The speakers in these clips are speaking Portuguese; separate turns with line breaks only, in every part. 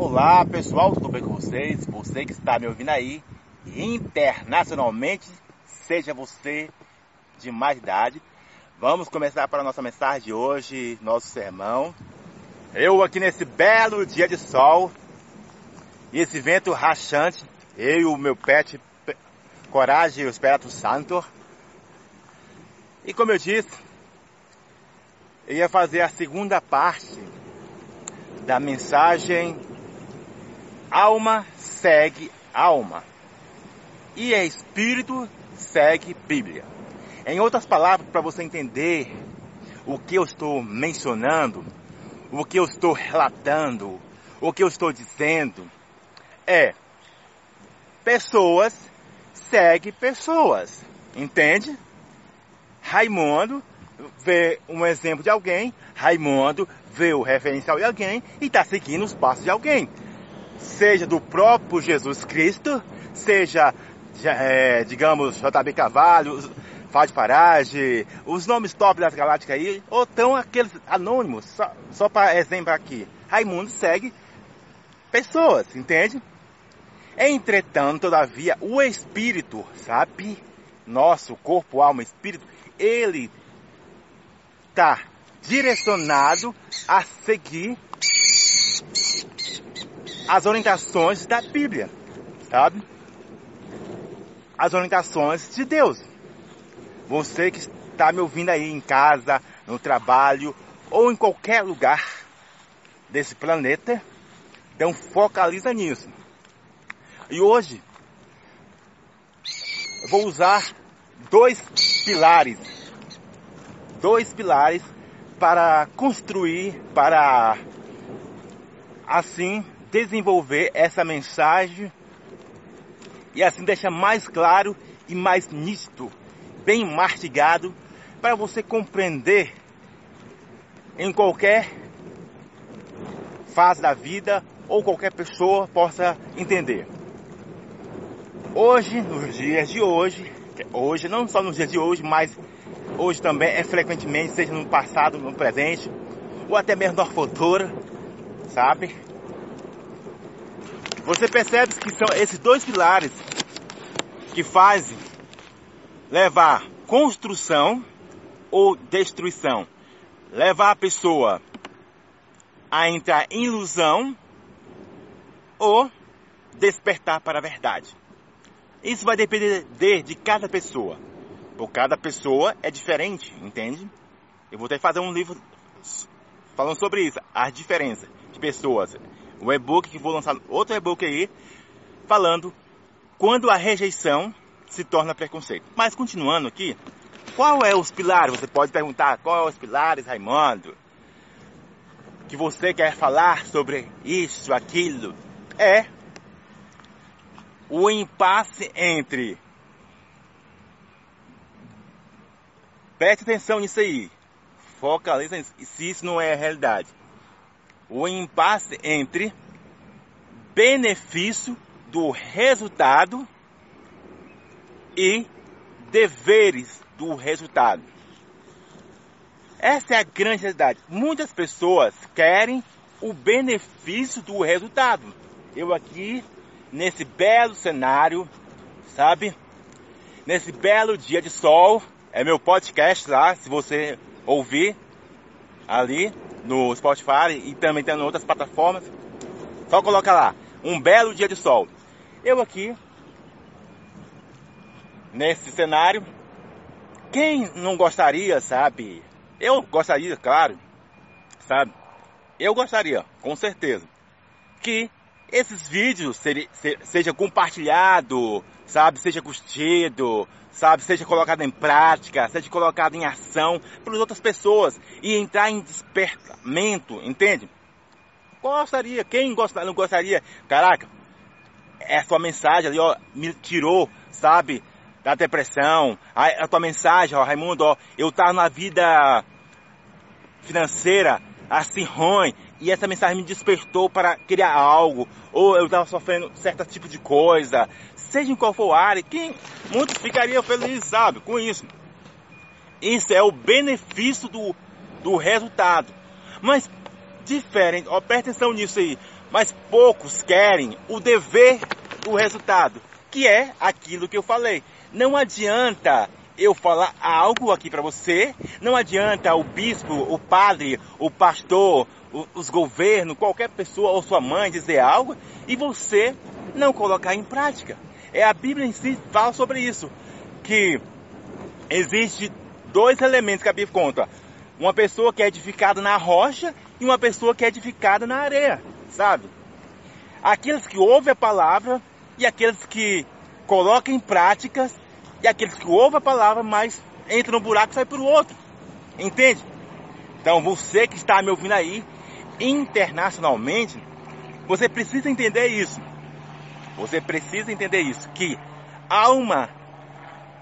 Olá pessoal, tudo bem com vocês? Você que está me ouvindo aí internacionalmente, seja você de mais idade. Vamos começar para a nossa mensagem de hoje, nosso sermão. Eu aqui nesse belo dia de sol e esse vento rachante, eu e o meu pet Coragem, o Espírito Santo. E como eu disse, eu ia fazer a segunda parte da mensagem Alma segue alma. E é espírito segue Bíblia. Em outras palavras, para você entender o que eu estou mencionando, o que eu estou relatando, o que eu estou dizendo, é pessoas segue pessoas. Entende? Raimundo vê um exemplo de alguém, Raimundo vê o referencial de alguém e está seguindo os passos de alguém. Seja do próprio Jesus Cristo, seja, é, digamos, JB Cavalho, Fábio Farage, os nomes top das galácticas aí, ou estão aqueles anônimos, só, só para exemplo aqui. Raimundo segue pessoas, entende? Entretanto, todavia, o espírito, sabe? Nosso corpo, alma, espírito, ele está direcionado a seguir as orientações da Bíblia, sabe? As orientações de Deus. Você que está me ouvindo aí em casa, no trabalho ou em qualquer lugar desse planeta, então focaliza nisso. E hoje eu vou usar dois pilares, dois pilares para construir, para assim desenvolver essa mensagem e assim deixar mais claro e mais nítido, bem mastigado, para você compreender em qualquer fase da vida ou qualquer pessoa possa entender. Hoje, nos dias de hoje, hoje, não só nos dias de hoje, mas hoje também é frequentemente, seja no passado, no presente, ou até mesmo no futuro, sabe? Você percebe que são esses dois pilares que fazem levar construção ou destruição, levar a pessoa a entrar em ilusão ou despertar para a verdade. Isso vai depender de, cada pessoa. Por cada pessoa é diferente, entende? Eu vou até fazer um livro falando sobre isso, as diferenças de pessoas. O e-book que vou lançar, outro e-book aí, falando quando a rejeição se torna preconceito. Mas continuando aqui, qual é os pilares? Você pode perguntar, qual é os pilares, Raimundo? Que você quer falar sobre isso, aquilo? É o impasse entre. Preste atenção nisso aí. Focaliza nisso. Se isso não é a realidade. O impasse entre benefício do resultado e deveres do resultado. Essa é a grande realidade. Muitas pessoas querem o benefício do resultado. Eu aqui nesse belo cenário, sabe? Nesse belo dia de sol. É meu podcast lá, se você ouvir ali no Spotify e também tem em outras plataformas. Só coloca lá, um belo dia de sol. Eu aqui, nesse cenário, quem não gostaria, sabe? Eu gostaria, claro, sabe? Eu gostaria, com certeza, que esses vídeos seja, seja compartilhado, sabe, seja curtido, sabe, seja colocado em prática, seja colocado em ação pelas outras pessoas e entrar em despertamento, entende? Gostaria, quem gostaria, não gostaria, caraca, é a sua mensagem ali, ó, me tirou, sabe, da depressão, a, a tua mensagem, ó, Raimundo, ó, eu tava na vida financeira assim ruim, e essa mensagem me despertou para criar algo, ou eu estava sofrendo certo tipo de coisa, seja em qual for a área, quem muitos ficariam felizes, sabe, com isso. Isso é o benefício do, do resultado. Mas diferente, ó, presta atenção nisso aí. mas poucos querem o dever do resultado, que é aquilo que eu falei. Não adianta eu falar algo aqui para você, não adianta o bispo, o padre, o pastor, os governos, qualquer pessoa ou sua mãe dizer algo e você não colocar em prática. É a Bíblia em si fala sobre isso, que existe dois elementos que a Bíblia conta. Uma pessoa que é edificada na rocha e uma pessoa que é edificada na areia, sabe? Aqueles que ouvem a palavra e aqueles que colocam em práticas e aqueles que ouvem a palavra, mas entram no buraco e saem por outro. Entende? Então você que está me ouvindo aí, internacionalmente, você precisa entender isso. Você precisa entender isso, que alma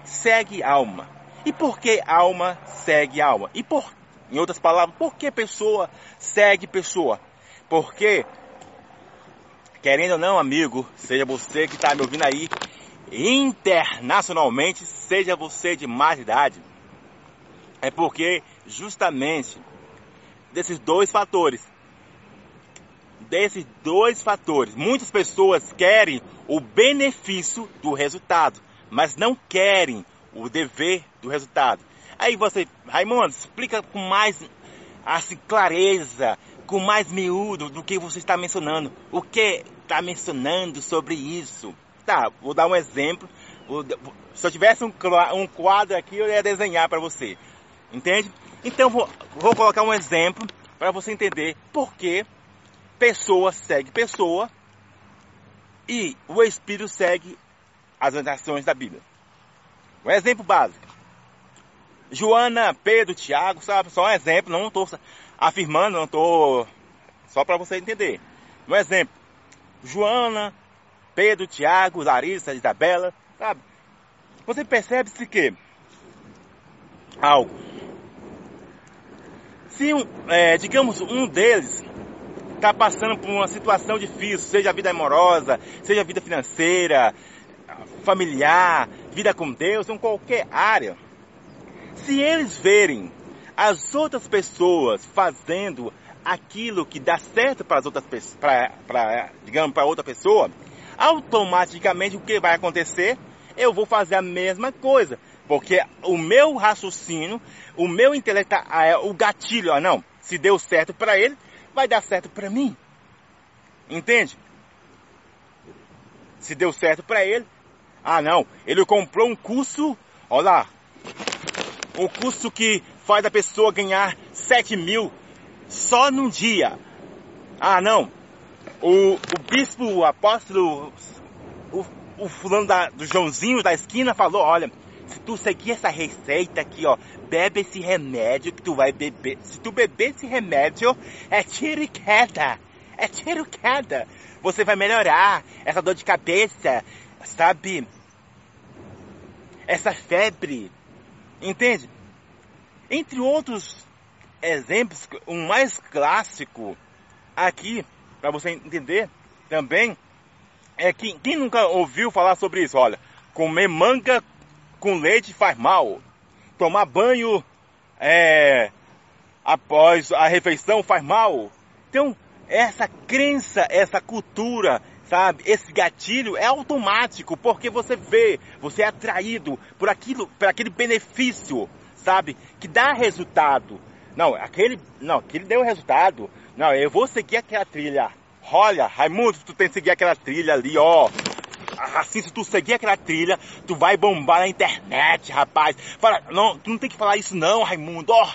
segue alma. E por que alma segue alma? E por, em outras palavras, por que pessoa segue pessoa? Porque, querendo ou não, amigo, seja você que está me ouvindo aí, internacionalmente, seja você de mais idade, é porque justamente desses dois fatores, desses dois fatores, muitas pessoas querem o benefício do resultado, mas não querem o dever do resultado. Aí você, Raimundo, explica com mais assim, clareza, com mais miúdo do que você está mencionando. O que está mencionando sobre isso? Tá, vou dar um exemplo. Se eu tivesse um, quadro aqui, eu ia desenhar para você. Entende? Então vou, vou colocar um exemplo para você entender por que pessoa segue pessoa e o Espírito segue as orientações da Bíblia. Um exemplo básico. Joana, Pedro, Tiago, sabe? Só um exemplo, não estou afirmando, não estou. Só para você entender. Um exemplo. Joana, Pedro, Tiago, Larissa, Isabela, sabe? Você percebe-se que algo. Se, um, é, digamos, um deles está passando por uma situação difícil, seja a vida amorosa, seja a vida financeira, familiar, vida com Deus, em qualquer área, se eles verem as outras pessoas fazendo aquilo que dá certo para as outras para, digamos, para outra pessoa, automaticamente o que vai acontecer? Eu vou fazer a mesma coisa. Porque o meu raciocínio, o meu intelecto, é o gatilho, ah, não, se deu certo para ele, vai dar certo para mim. Entende? Se deu certo para ele, ah não, ele comprou um curso, olha lá, um curso que faz a pessoa ganhar 7 mil só num dia. Ah não, o, o bispo, o apóstolo, o, o fulano da, do Joãozinho da esquina falou, olha, tu seguir essa receita aqui, ó, bebe esse remédio que tu vai beber. Se tu beber esse remédio, é tiro e queda. É tiro e queda. Você vai melhorar essa dor de cabeça, sabe? Essa febre. Entende? Entre outros exemplos, um mais clássico aqui para você entender também, é que quem nunca ouviu falar sobre isso? Olha, comer manga com leite faz mal. Tomar banho é, após a refeição faz mal. Então, essa crença, essa cultura, sabe, esse gatilho é automático, porque você vê, você é atraído por aquilo, por aquele benefício, sabe, que dá resultado. Não, aquele, não, aquele deu resultado. Não, eu vou seguir aquela trilha. Olha, Raimundo, tu tem que seguir aquela trilha ali, ó. Assim, se tu seguir aquela trilha, tu vai bombar na internet, rapaz. Fala, não, tu não tem que falar isso não, Raimundo, ó.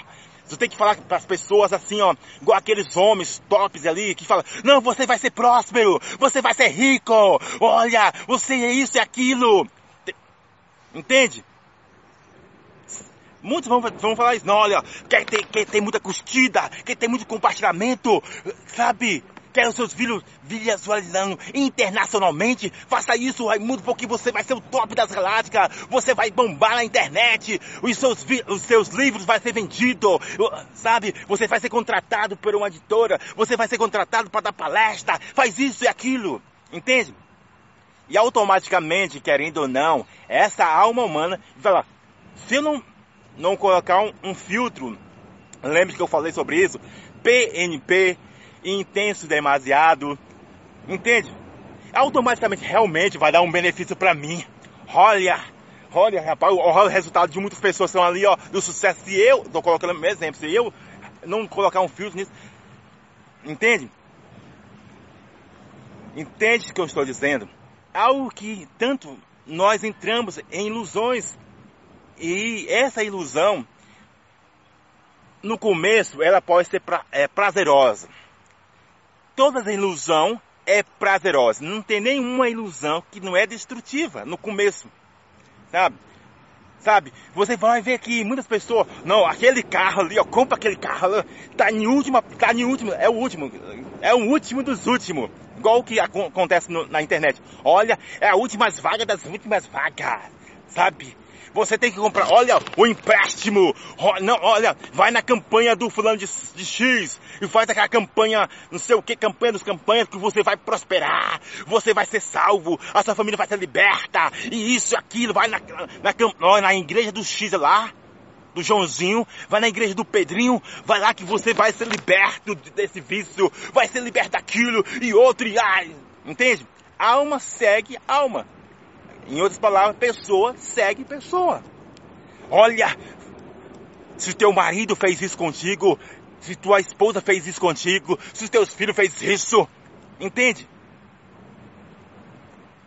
Tu tem que falar para as pessoas assim, ó, igual aqueles homens tops ali que falam: Não, você vai ser próspero, você vai ser rico, olha, você é isso e aquilo. Entende? Muitos vão, vão falar isso, não, olha, quer ter, quer ter muita curtida, quer ter muito compartilhamento, sabe? Quer os seus filhos visualizando internacionalmente? Faça isso, Raimundo, porque você vai ser o top das galácticas. Você vai bombar na internet. Os seus, os seus livros vão ser vendidos. Sabe? Você vai ser contratado por uma editora. Você vai ser contratado para dar palestra. Faz isso e aquilo. Entende? E automaticamente, querendo ou não, essa alma humana fala, se eu não não colocar um, um filtro, lembre que eu falei sobre isso, PNP, intenso demasiado, Entende? Automaticamente, realmente vai dar um benefício para mim. Olha, olha, rapaz, olha o resultado de muitas pessoas que estão ali, ó, do sucesso. Se eu, tô colocando um exemplo, se eu não colocar um filtro nisso, entende? Entende o que eu estou dizendo? Algo que tanto nós entramos em ilusões e essa ilusão no começo ela pode ser pra, é, prazerosa. Toda ilusão é prazerosa. Não tem nenhuma ilusão que não é destrutiva no começo. Sabe? Sabe? Você vai ver que muitas pessoas, não, aquele carro ali, ó, compra aquele carro, tá em última, tá em último, é o último, é o último dos últimos. Igual o que acontece no, na internet. Olha, é a última vaga das últimas vagas, sabe? Você tem que comprar, olha, o empréstimo. Não, olha, vai na campanha do fulano de, de X e faz aquela campanha, não sei o que, campanha dos campanhas que você vai prosperar, você vai ser salvo, a sua família vai ser liberta, e isso, aquilo, vai na, na, na igreja do X lá do Joãozinho, vai na igreja do Pedrinho, vai lá que você vai ser liberto desse vício, vai ser liberto daquilo e outro, e ai, entende? Alma segue alma. Em outras palavras, pessoa segue pessoa. Olha, se teu marido fez isso contigo, se tua esposa fez isso contigo, se os teus filhos fez isso, entende?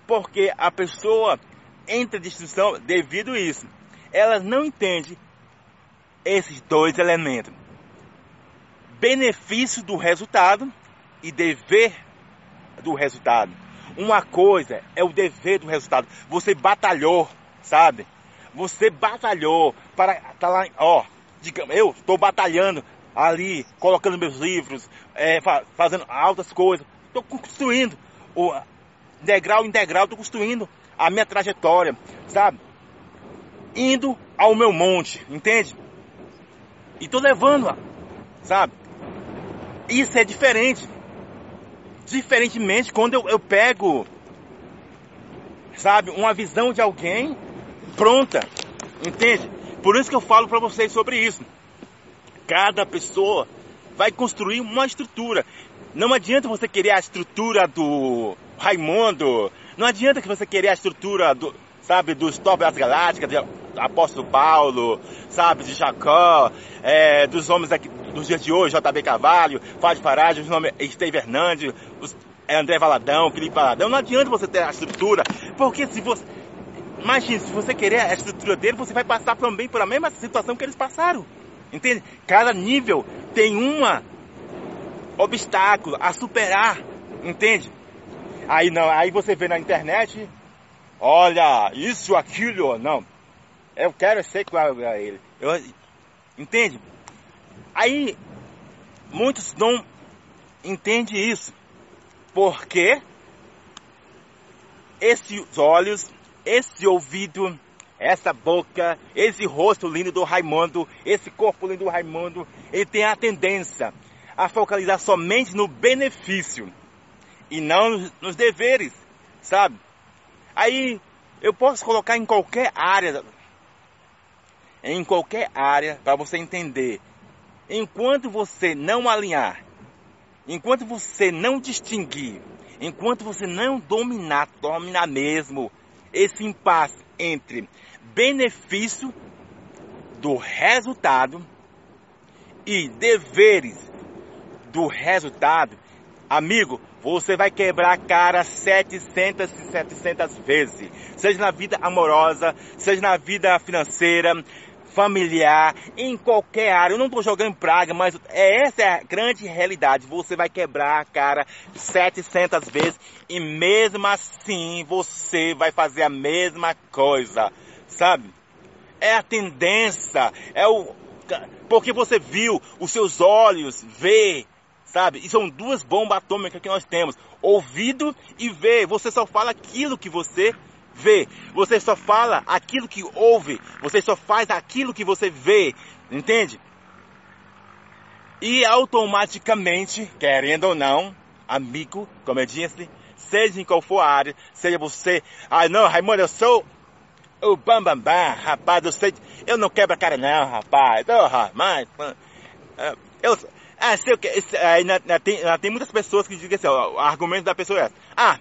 Porque a pessoa entra em destruição devido a isso. Ela não entende esses dois elementos. Benefício do resultado e dever do resultado. Uma coisa é o dever do resultado. Você batalhou, sabe? Você batalhou para tá lá, ó, digamos, eu estou batalhando ali, colocando meus livros, é, fazendo altas coisas. Estou construindo, o, degrau em degrau, estou construindo a minha trajetória, sabe? Indo ao meu monte, entende? E estou levando-a, sabe? Isso é diferente. Diferentemente quando eu, eu pego, sabe, uma visão de alguém pronta, entende? Por isso que eu falo para vocês sobre isso. Cada pessoa vai construir uma estrutura. Não adianta você querer a estrutura do Raimundo, não adianta que você querer a estrutura do, sabe, dos top das galácticas, apóstolo Paulo, sabe, de Jacó, é, dos homens aqui, dos dias de hoje, JB Carvalho, Fábio Farage, os nomes Esteve Hernandes, os, é André Valadão, Felipe Valadão. Não adianta você ter a estrutura, porque se você. Imagine, se você querer a estrutura dele, você vai passar também pela mesma situação que eles passaram. Entende? Cada nível tem uma obstáculo a superar. Entende? Aí não, aí você vê na internet, olha, isso, aquilo, não. Eu quero ser igual a ele. Eu, entende? Aí, muitos não entendem isso. Porque esses olhos, esse ouvido, essa boca, esse rosto lindo do Raimundo, esse corpo lindo do Raimundo, ele tem a tendência a focalizar somente no benefício e não nos deveres, sabe? Aí eu posso colocar em qualquer área em qualquer área para você entender. Enquanto você não alinhar, enquanto você não distinguir, enquanto você não dominar, dominar mesmo esse impasse entre benefício do resultado e deveres do resultado, amigo, você vai quebrar a cara 700 e 700 vezes. Seja na vida amorosa, seja na vida financeira, familiar, em qualquer área. Eu não estou jogando praga, mas essa é a grande realidade. Você vai quebrar a cara 700 vezes e mesmo assim você vai fazer a mesma coisa, sabe? É a tendência, é o porque você viu, os seus olhos vê, sabe? E são duas bombas atômicas que nós temos: ouvido e ver. Você só fala aquilo que você vê. Você só fala aquilo que ouve. Você só faz aquilo que você vê. Entende? E automaticamente, querendo ou não, amigo, como eu disse, seja em qual for a área, seja você, ah não, Raimundo, eu sou o bam bam bam, rapaz, eu sei, eu não quebro a cara não, rapaz, oh, rapaz, eu, Ah, sei o que. Tem, tem muitas pessoas que dizem assim, o argumento da pessoa é Ah,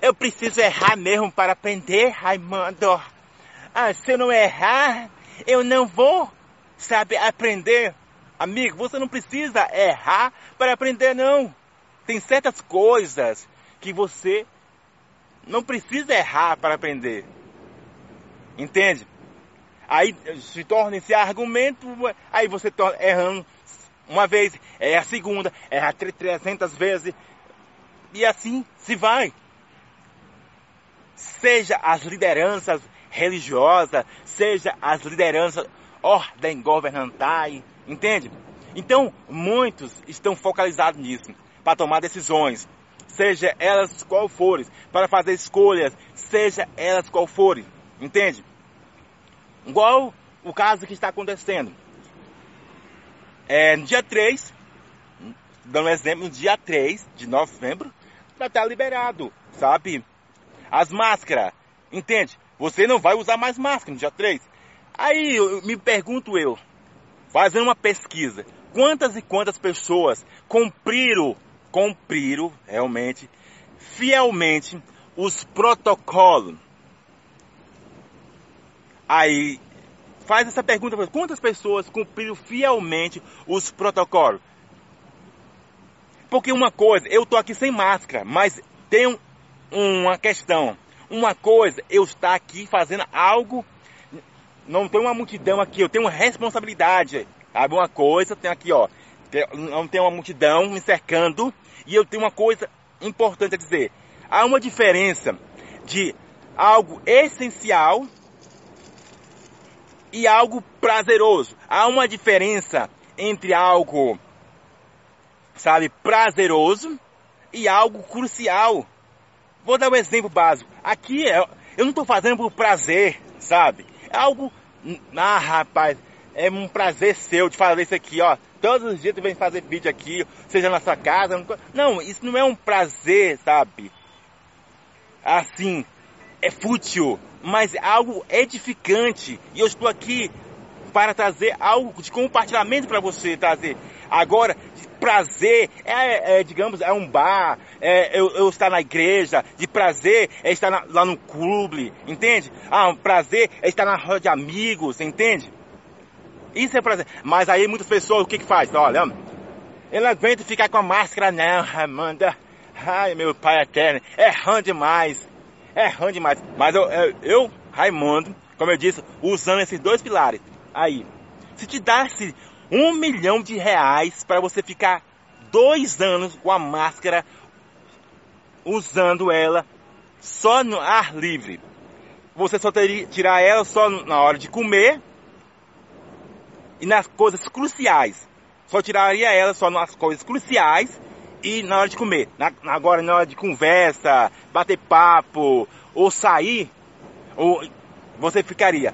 eu preciso errar mesmo para aprender, Raimundo. Ah, se eu não errar, eu não vou, sabe, aprender. Amigo, você não precisa errar para aprender, não. Tem certas coisas que você não precisa errar para aprender. Entende? Aí se torna esse argumento, aí você torna errando uma vez, é a segunda, erra 300 vezes, e assim se vai. Seja as lideranças religiosas, seja as lideranças ordem governantais, entende? Então, muitos estão focalizados nisso, para tomar decisões, seja elas qual forem, para fazer escolhas, seja elas qual forem, entende? Igual o caso que está acontecendo. É, no dia 3, dando um exemplo, no dia 3 de novembro, vai estar liberado, sabe? As máscaras, entende? Você não vai usar mais máscara no dia 3. Aí eu, me pergunto eu, fazendo uma pesquisa, quantas e quantas pessoas cumpriram, cumpriram realmente, fielmente, os protocolos. Aí faz essa pergunta: quantas pessoas cumpriram fielmente os protocolos? Porque uma coisa, eu estou aqui sem máscara, mas tem uma questão. Uma coisa, eu estar aqui fazendo algo, não tem uma multidão aqui, eu tenho uma responsabilidade. Sabe uma coisa, tem aqui, ó, não tem uma multidão me cercando, e eu tenho uma coisa importante a dizer. Há uma diferença de algo essencial e algo prazeroso. Há uma diferença entre algo, sabe, prazeroso e algo crucial. Vou dar um exemplo básico. Aqui é, eu não estou fazendo por prazer, sabe? É algo, ah, rapaz, é um prazer seu de fazer isso aqui, ó. Todos os dias tu vem fazer vídeo aqui, seja na sua casa. Não, isso não é um prazer, sabe? Assim, é fútil mas é algo edificante. E eu estou aqui para trazer algo de compartilhamento para você trazer. Agora, prazer é, é, digamos, é um bar, é eu, eu, estar na igreja, de prazer é estar na, lá no clube, entende? Ah, um prazer é estar na roda de amigos, entende? Isso é prazer. Mas aí muitas pessoas, o que que faz? Olha, eu não aguento ficar com a máscara não, Amanda. Ai, meu pai eterno, é ruim demais é ruim demais. Mas eu, eu, eu, Raimundo, como eu disse, usando esses dois pilares. Aí, se te desse um milhão de reais para você ficar dois anos com a máscara, usando ela só no ar livre, você só teria tirar ela só na hora de comer e nas coisas cruciais. Só tiraria ela só nas coisas cruciais e na hora de comer. Na, agora, na hora de conversa, bater papo ou sair, ou você ficaria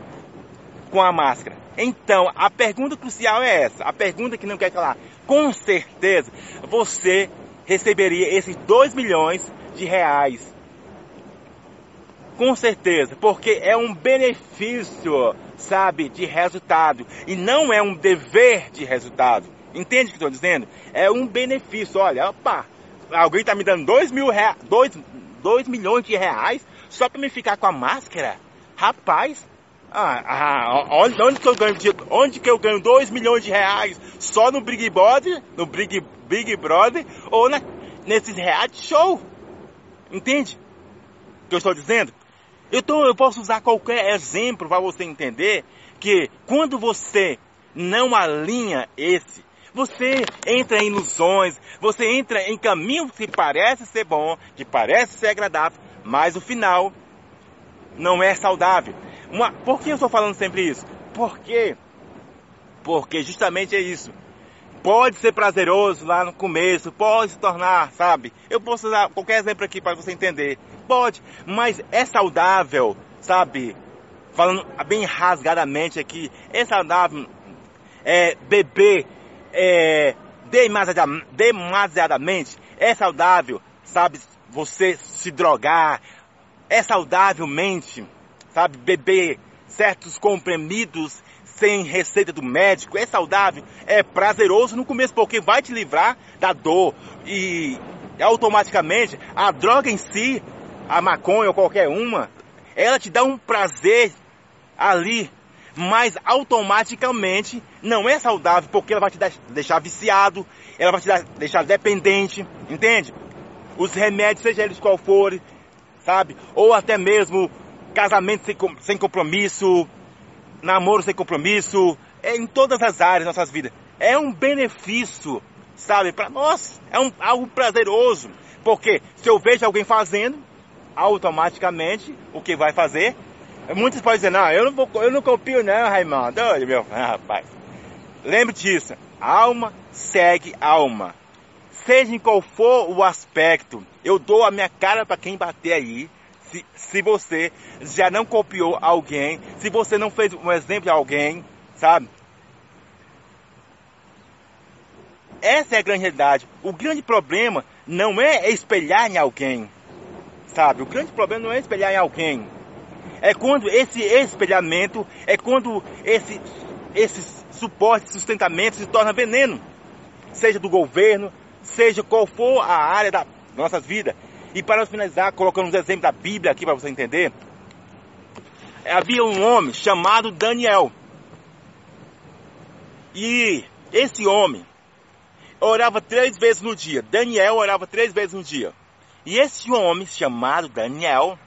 com a máscara. Então, a pergunta crucial é essa. A pergunta que não quer calar. Com certeza, você receberia esses 2 milhões de reais. Com certeza, porque é um benefício, sabe, de resultado. E não é um dever de resultado. Entende o que estou dizendo? É um benefício. Olha, opa, alguém está me dando 2 mil reais, 2 milhões de reais só para me ficar com a máscara? Rapaz, ah, ah, onde, que eu ganho, onde que eu ganho 2 milhões de reais? Só no Big Brother, no Big, Big Brother ou na, nesses reality show? Entende o que eu estou dizendo? Então eu posso usar qualquer exemplo para você entender que quando você não alinha esse você entra em ilusões, você entra em caminho que parece ser bom, que parece ser agradável, mas o final não é saudável. Uma, por que eu estou falando sempre isso? Porque, porque justamente é isso. Pode ser prazeroso lá no começo, pode se tornar, sabe? Eu posso usar qualquer exemplo aqui para você entender. Pode, mas é saudável, sabe? Falando bem rasgadamente aqui, é saudável é, beber é, demasiadamente, é saudável, sabe, você se drogar, é saudavelmente, sabe, beber certos comprimidos sem receita do médico, é saudável, é prazeroso no começo, porque vai te livrar da dor e automaticamente a droga em si, a maconha ou qualquer uma, ela te dá um prazer ali, mas automaticamente não é saudável porque ela vai te deixar viciado, ela vai te deixar dependente, entende? Os remédios, seja eles qual forem, sabe? Ou até mesmo casamento sem, sem compromisso, namoro sem compromisso, é em todas as áreas das nossas vidas. É um benefício, sabe, para nós. É um, algo prazeroso. Porque se eu vejo alguém fazendo, automaticamente o que vai fazer? Muitos podem dizer, não, eu não, vou, eu não copio não, Raimundo. Olha, meu ah, rapaz. Lembre disso. Alma segue alma. Seja em qual for o aspecto, eu dou a minha cara para quem bater aí se, se você já não copiou alguém, se você não fez um exemplo de alguém, sabe? Essa é a grande realidade. O grande problema não é espelhar em alguém, sabe? O grande problema não é espelhar em alguém. É quando esse espelhamento, é quando esse, esse suporte, sustentamento se torna veneno. Seja do governo, seja qual for a área da nossas vidas. E para finalizar, colocando uns exemplos da Bíblia aqui para você entender. Havia um homem chamado Daniel. E esse homem orava três vezes no dia. Daniel orava três vezes no dia. E esse homem chamado Daniel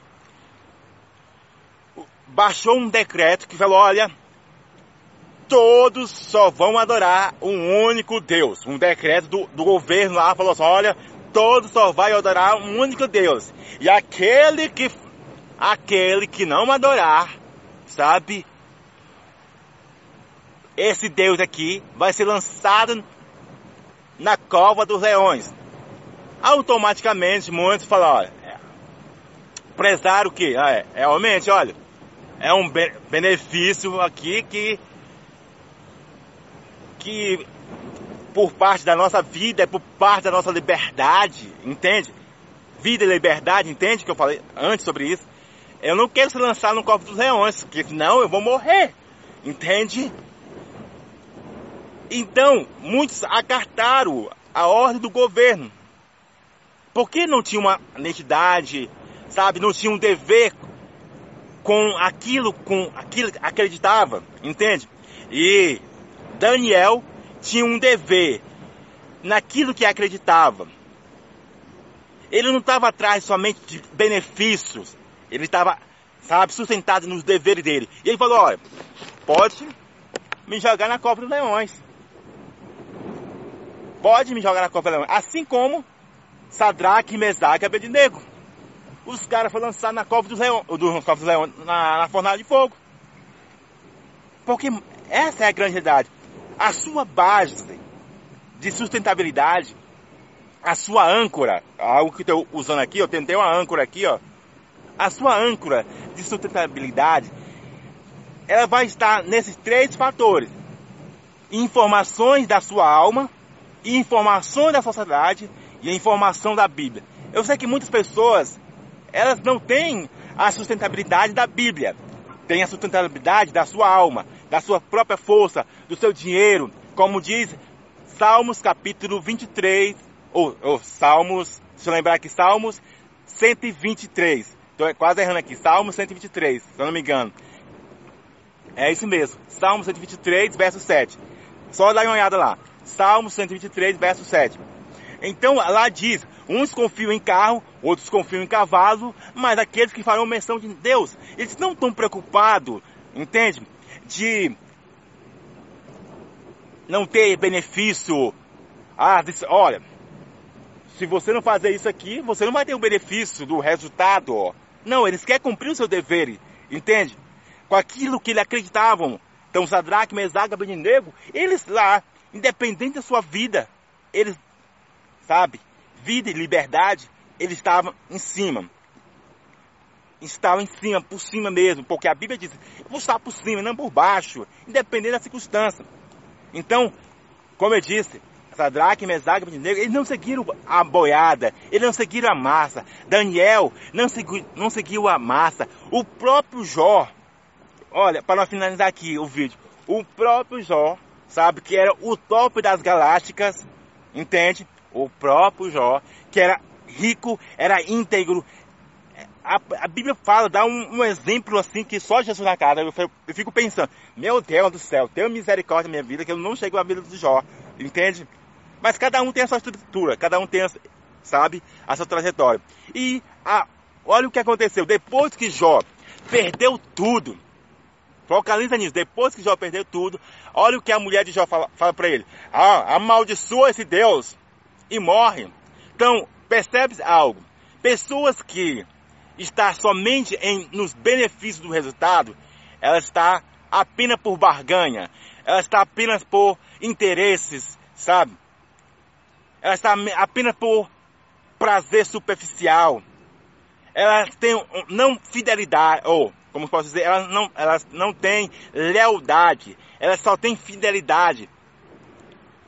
baixou um decreto que falou: olha, todos só vão adorar um único Deus. Um decreto do, do governo lá falou assim: olha, todos só vai adorar um único Deus. E aquele que aquele que não adorar, sabe? Esse Deus aqui vai ser lançado na cova dos leões. Automaticamente muitos falam, olha, é, prezar o que? Ah, é, realmente, olha, é um benefício aqui que que por parte da nossa vida, é por parte da nossa liberdade, entende? Vida e liberdade, entende que eu falei antes sobre isso? Eu não quero se lançar no copo dos leões, porque senão eu vou morrer, entende? Então, muitos acartaram a ordem do governo. Porque não tinha uma identidade, sabe? Não tinha um dever com aquilo, com aquilo que acreditava, entende? E Daniel tinha um dever naquilo que acreditava. Ele não estava atrás somente de benefícios, ele estava, sabe, sustentado nos deveres dele. E ele falou: olha, pode me jogar na Copa dos Leões. Pode me jogar na Copa dos Leões. Assim como Sadraque, Mesaque e Abednego. Os caras foram lançados na Copa dos Leões, dos dos Leões na, na fornalha de fogo. Porque essa é a grande realidade a sua base de sustentabilidade, a sua âncora, algo que estou usando aqui, eu tentei uma âncora aqui, ó. A sua âncora de sustentabilidade, ela vai estar nesses três fatores: informações da sua alma, informações da sociedade e a informação da Bíblia. Eu sei que muitas pessoas, elas não têm a sustentabilidade da Bíblia, têm a sustentabilidade da sua alma, da sua própria força, do seu dinheiro, como diz Salmos capítulo 23, ou, ou Salmos, deixa eu lembrar aqui, Salmos 123. Estou quase errando aqui, Salmos 123, se eu não me engano. É isso mesmo, Salmos 123, verso 7. Só dá uma olhada lá. Salmos 123, verso 7. Então lá diz: uns confiam em carro, outros confiam em cavalo, mas aqueles que farão menção de Deus, eles não estão preocupados, entende? De não ter benefício. Ah, olha, se você não fazer isso aqui, você não vai ter o benefício do resultado. Não, eles querem cumprir o seu dever, entende? Com aquilo que eles acreditavam. Então, Sadraque, Mesaque, Abednego, eles lá, independente da sua vida, eles, sabe, vida e liberdade, eles estavam em cima estava em cima, por cima mesmo, porque a Bíblia diz, eu vou estar por cima, não por baixo, independente da circunstância. Então, como eu disse, Sadraque, Mesaque e Abednego, eles não seguiram a boiada, eles não seguiram a massa. Daniel não seguiu, não seguiu a massa. O próprio Jó, olha, para nós finalizar aqui o vídeo, o próprio Jó, sabe, que era o top das galácticas, entende? O próprio Jó, que era rico, era íntegro. A, a Bíblia fala, dá um, um, exemplo assim que só Jesus na casa. Eu, eu, fico pensando, meu Deus do céu, tenha misericórdia na minha vida, que eu não chego à vida do Jó, entende? Mas cada um tem a sua estrutura, cada um tem, a, sabe, a sua trajetória. E a, olha o que aconteceu, depois que Jó perdeu tudo, Focaliza nisso. Depois que Jó perdeu tudo, olha o que a mulher de Jó fala, fala para ele. Ah, amaldiçoa esse Deus e morre. Então, percebe algo? Pessoas que estão somente em, nos benefícios do resultado, ela está apenas por barganha. Ela está apenas por interesses, sabe? Ela está apenas por prazer superficial. Ela tem não fidelidade, ou como posso dizer, elas não, elas não têm lealdade, elas só têm fidelidade.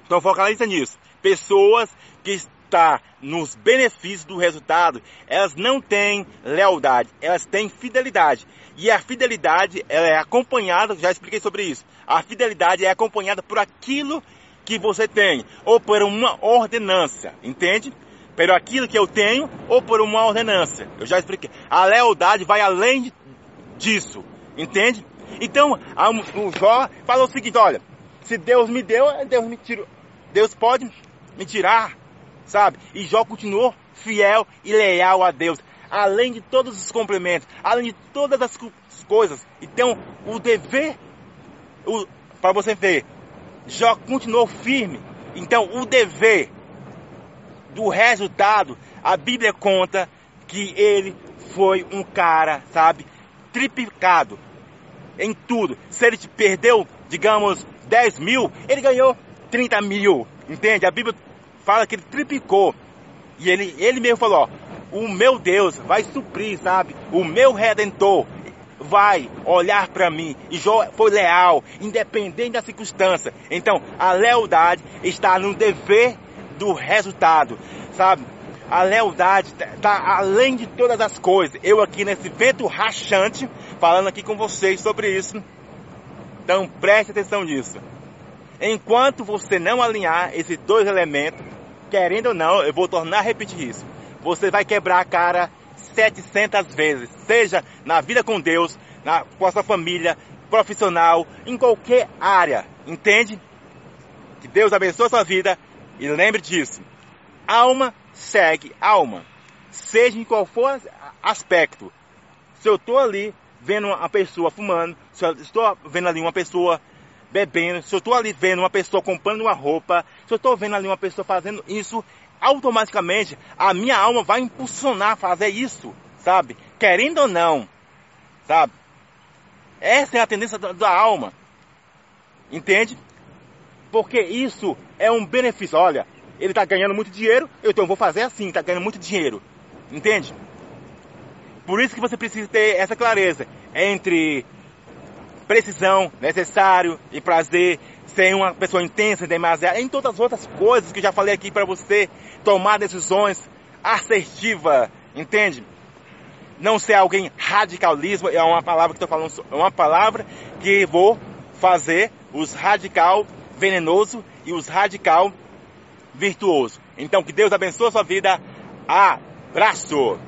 Então focaliza nisso. Pessoas que estão nos benefícios do resultado, elas não têm lealdade, elas têm fidelidade. E a fidelidade ela é acompanhada, já expliquei sobre isso. A fidelidade é acompanhada por aquilo que você tem, ou por uma ordenança, entende? Por aquilo que eu tenho, ou por uma ordenança. Eu já expliquei. A lealdade vai além disso. Entende? Então, o Jó falou o seguinte, olha, se Deus me deu, Deus me tirou. Deus pode me tirar, sabe? E Jó continuou fiel e leal a Deus. Além de todos os complementos, além de todas as coisas. Então, o dever, para você ver, Jó continuou firme. Então, o dever do resultado, a Bíblia conta que ele foi um cara, sabe, triplicado em tudo. Se ele perdeu, digamos, 10 mil, ele ganhou 30 mil. Entende? A Bíblia fala que ele triplicou. E ele, ele mesmo falou, ó, o meu Deus vai suprir, sabe? O meu Redentor vai olhar para mim. E Jó foi leal, independente da circunstância. Então, a lealdade está no dever do resultado, sabe? a lealdade está além de todas as coisas. Eu aqui nesse vento rachante, falando aqui com vocês sobre isso. Então preste atenção nisso. Enquanto você não alinhar esses dois elementos, querendo ou não, eu vou tornar a repetir isso. Você vai quebrar a cara 700 vezes, seja na vida com Deus, na, com a sua família, profissional, em qualquer área. Entende? Que Deus abençoe a sua vida e lembre disso. Alma segue alma. Seja em qual for aspecto. Se eu estou ali vendo uma pessoa fumando, se eu estou vendo ali uma pessoa bebendo, se eu estou ali vendo uma pessoa comprando uma roupa, se eu estou vendo ali uma pessoa fazendo isso, automaticamente a minha alma vai impulsionar a fazer isso, sabe? Querendo ou não, sabe? Essa é a tendência da, da alma, entende? Porque isso é um benefício. Olha, ele está ganhando muito dinheiro, eu então vou fazer assim, está ganhando muito dinheiro. Entende? Por isso que você precisa ter essa clareza entre precisão, necessário e prazer, ser uma pessoa intensa, demasiado, em todas as outras coisas que eu já falei aqui para você, tomar decisões assertiva, entende? Não ser alguém radicalismo, é uma palavra que estou falando, é uma palavra que vou fazer os radical venenoso e os radical virtuoso. Então que Deus abençoe a sua vida. Abraço!